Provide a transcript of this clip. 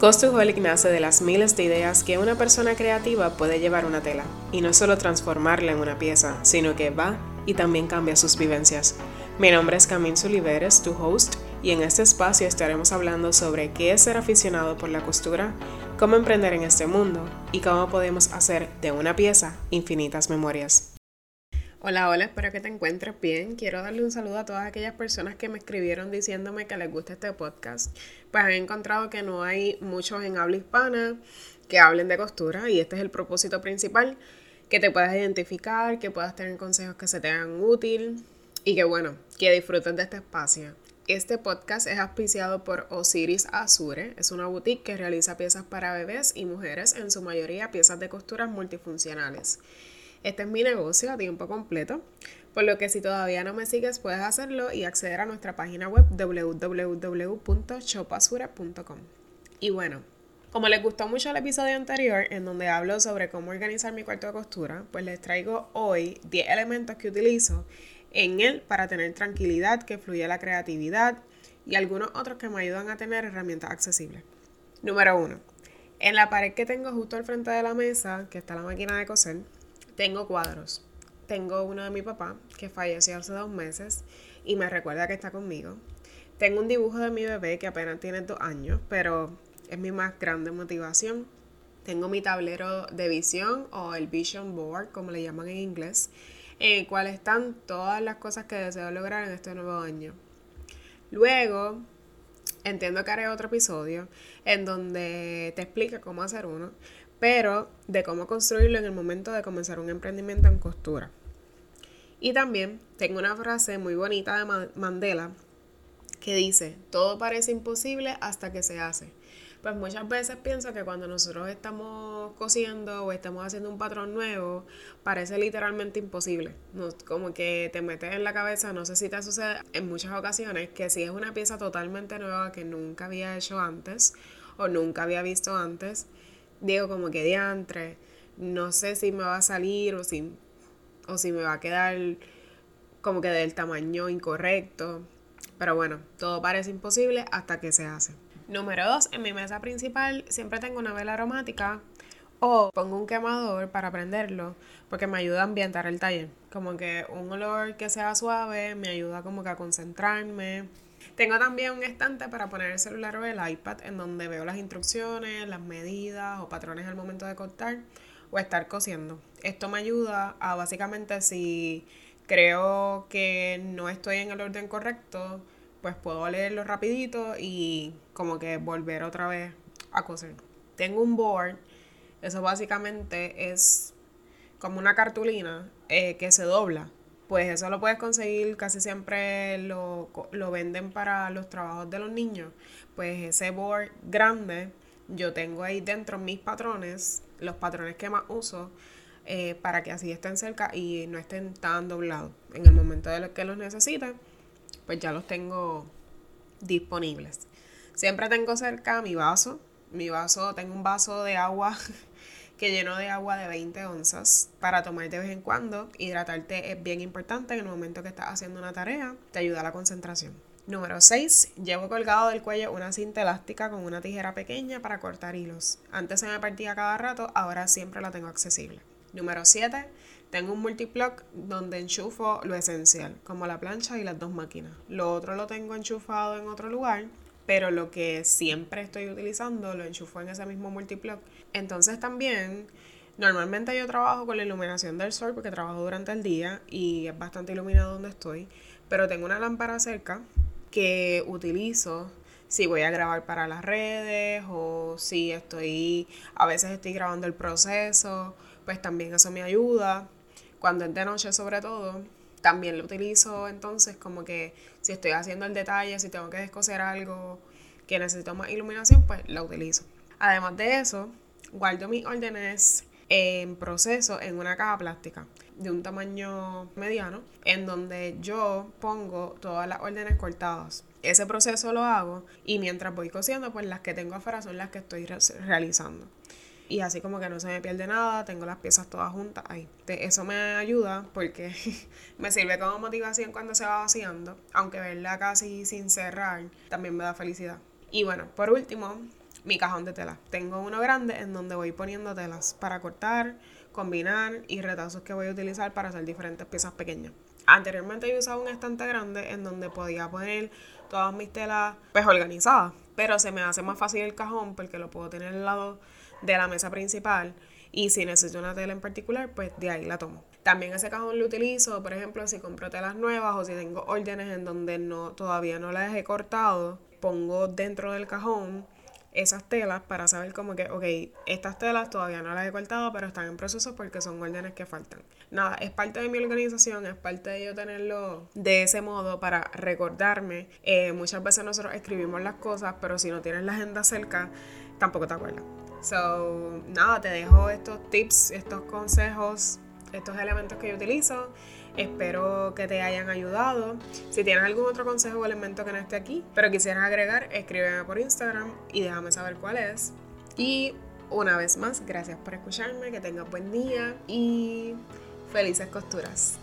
Costuholic nace de las miles de ideas que una persona creativa puede llevar una tela, y no solo transformarla en una pieza, sino que va y también cambia sus vivencias. Mi nombre es Camille Suliveres, tu host, y en este espacio estaremos hablando sobre qué es ser aficionado por la costura, cómo emprender en este mundo y cómo podemos hacer de una pieza infinitas memorias. Hola, hola, espero que te encuentres bien. Quiero darle un saludo a todas aquellas personas que me escribieron diciéndome que les gusta este podcast. Pues he encontrado que no hay muchos en habla hispana que hablen de costura y este es el propósito principal, que te puedas identificar, que puedas tener consejos que se te hagan útil y que bueno, que disfrutes de este espacio. Este podcast es auspiciado por Osiris Azure. Es una boutique que realiza piezas para bebés y mujeres, en su mayoría piezas de costuras multifuncionales. Este es mi negocio a tiempo completo, por lo que si todavía no me sigues puedes hacerlo y acceder a nuestra página web www.shopasura.com. Y bueno, como les gustó mucho el episodio anterior en donde hablo sobre cómo organizar mi cuarto de costura, pues les traigo hoy 10 elementos que utilizo en él para tener tranquilidad, que fluya la creatividad y algunos otros que me ayudan a tener herramientas accesibles. Número 1. En la pared que tengo justo al frente de la mesa, que está la máquina de coser, tengo cuadros. Tengo uno de mi papá, que falleció hace dos meses y me recuerda que está conmigo. Tengo un dibujo de mi bebé que apenas tiene dos años, pero es mi más grande motivación. Tengo mi tablero de visión o el Vision Board, como le llaman en inglés, en el cual están todas las cosas que deseo lograr en este nuevo año. Luego, entiendo que haré otro episodio en donde te explica cómo hacer uno, pero de cómo construirlo en el momento de comenzar un emprendimiento en costura. Y también tengo una frase muy bonita de Mandela que dice, todo parece imposible hasta que se hace. Pues muchas veces pienso que cuando nosotros estamos cosiendo o estamos haciendo un patrón nuevo, parece literalmente imposible. como que te metes en la cabeza, no sé si te sucede en muchas ocasiones, que si es una pieza totalmente nueva que nunca había hecho antes o nunca había visto antes, digo como que diantre, no sé si me va a salir o si, o si me va a quedar como que del tamaño incorrecto. Pero bueno, todo parece imposible hasta que se hace. Número dos, en mi mesa principal siempre tengo una vela aromática o pongo un quemador para prenderlo porque me ayuda a ambientar el taller. Como que un olor que sea suave me ayuda como que a concentrarme. Tengo también un estante para poner el celular o el iPad en donde veo las instrucciones, las medidas o patrones al momento de cortar o estar cosiendo. Esto me ayuda a básicamente si creo que no estoy en el orden correcto, pues puedo leerlo rapidito y como que volver otra vez a coser. Tengo un board, eso básicamente es como una cartulina eh, que se dobla pues eso lo puedes conseguir, casi siempre lo, venden para los trabajos de los niños. Pues ese board grande, yo tengo ahí dentro mis patrones, los patrones que más uso, eh, para que así estén cerca y no estén tan doblados. En el momento de que los necesite, pues ya los tengo disponibles. Siempre tengo cerca mi vaso. Mi vaso, tengo un vaso de agua que lleno de agua de 20 onzas para tomar de vez en cuando. Hidratarte es bien importante en el momento que estás haciendo una tarea, te ayuda a la concentración. Número 6. Llevo colgado del cuello una cinta elástica con una tijera pequeña para cortar hilos. Antes se me partía cada rato, ahora siempre la tengo accesible. Número 7. Tengo un multiplug donde enchufo lo esencial, como la plancha y las dos máquinas. Lo otro lo tengo enchufado en otro lugar pero lo que siempre estoy utilizando lo enchufo en ese mismo multiplug. Entonces también, normalmente yo trabajo con la iluminación del sol porque trabajo durante el día y es bastante iluminado donde estoy, pero tengo una lámpara cerca que utilizo si voy a grabar para las redes o si estoy, a veces estoy grabando el proceso, pues también eso me ayuda. Cuando es de noche sobre todo, también lo utilizo entonces como que si estoy haciendo el detalle, si tengo que descoser algo que necesito más iluminación, pues la utilizo. Además de eso, guardo mis órdenes en proceso en una caja plástica de un tamaño mediano en donde yo pongo todas las órdenes cortadas. Ese proceso lo hago y mientras voy cosiendo, pues las que tengo afuera son las que estoy realizando y así como que no se me pierde nada, tengo las piezas todas juntas ahí. Eso me ayuda porque me sirve como motivación cuando se va vaciando, aunque verla casi sin cerrar también me da felicidad. Y bueno, por último, mi cajón de telas. Tengo uno grande en donde voy poniendo telas para cortar, combinar y retazos que voy a utilizar para hacer diferentes piezas pequeñas. Anteriormente yo usaba un estante grande en donde podía poner todas mis telas pues organizadas, pero se me hace más fácil el cajón porque lo puedo tener al lado de la mesa principal y si necesito una tela en particular, pues de ahí la tomo. También ese cajón lo utilizo, por ejemplo, si compro telas nuevas o si tengo órdenes en donde no todavía no las he cortado, pongo dentro del cajón esas telas para saber como que, ok, estas telas todavía no las he cortado, pero están en proceso porque son órdenes que faltan. Nada, es parte de mi organización, es parte de yo tenerlo de ese modo para recordarme. Eh, muchas veces nosotros escribimos las cosas, pero si no tienes la agenda cerca, tampoco te acuerdas. So, nada, te dejo estos tips, estos consejos, estos elementos que yo utilizo. Espero que te hayan ayudado. Si tienes algún otro consejo o elemento que no esté aquí, pero quisieras agregar, escríbeme por Instagram y déjame saber cuál es. Y una vez más, gracias por escucharme, que tengas buen día y felices costuras.